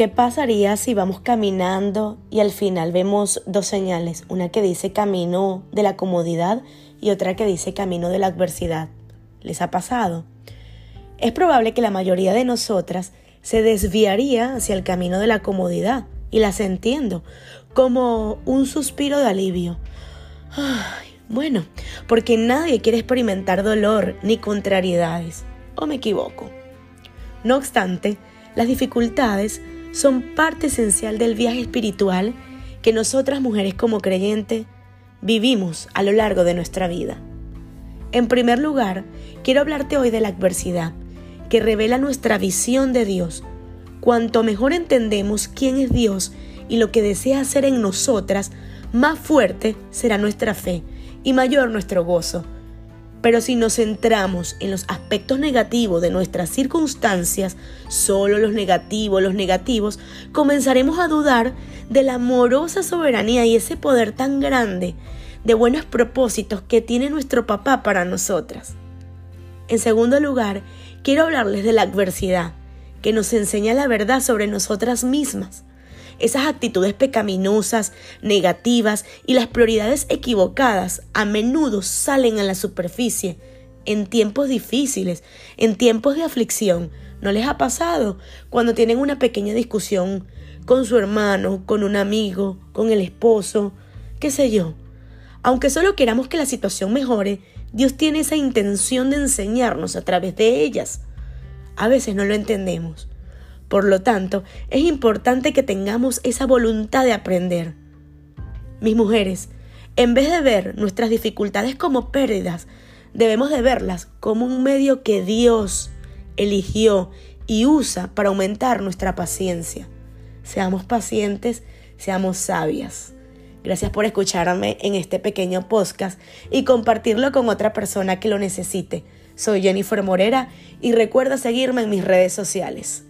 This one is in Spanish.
¿Qué pasaría si vamos caminando y al final vemos dos señales? Una que dice camino de la comodidad y otra que dice camino de la adversidad. ¿Les ha pasado? Es probable que la mayoría de nosotras se desviaría hacia el camino de la comodidad, y las entiendo, como un suspiro de alivio. Ay, bueno, porque nadie quiere experimentar dolor ni contrariedades. ¿O me equivoco? No obstante, las dificultades son parte esencial del viaje espiritual que nosotras mujeres como creyentes vivimos a lo largo de nuestra vida. En primer lugar, quiero hablarte hoy de la adversidad, que revela nuestra visión de Dios. Cuanto mejor entendemos quién es Dios y lo que desea hacer en nosotras, más fuerte será nuestra fe y mayor nuestro gozo. Pero si nos centramos en los aspectos negativos de nuestras circunstancias, solo los negativos, los negativos, comenzaremos a dudar de la amorosa soberanía y ese poder tan grande de buenos propósitos que tiene nuestro papá para nosotras. En segundo lugar, quiero hablarles de la adversidad, que nos enseña la verdad sobre nosotras mismas esas actitudes pecaminosas, negativas y las prioridades equivocadas a menudo salen a la superficie en tiempos difíciles, en tiempos de aflicción. ¿No les ha pasado cuando tienen una pequeña discusión con su hermano, con un amigo, con el esposo, qué sé yo? Aunque solo queramos que la situación mejore, Dios tiene esa intención de enseñarnos a través de ellas. A veces no lo entendemos. Por lo tanto, es importante que tengamos esa voluntad de aprender. Mis mujeres, en vez de ver nuestras dificultades como pérdidas, debemos de verlas como un medio que Dios eligió y usa para aumentar nuestra paciencia. Seamos pacientes, seamos sabias. Gracias por escucharme en este pequeño podcast y compartirlo con otra persona que lo necesite. Soy Jennifer Morera y recuerda seguirme en mis redes sociales.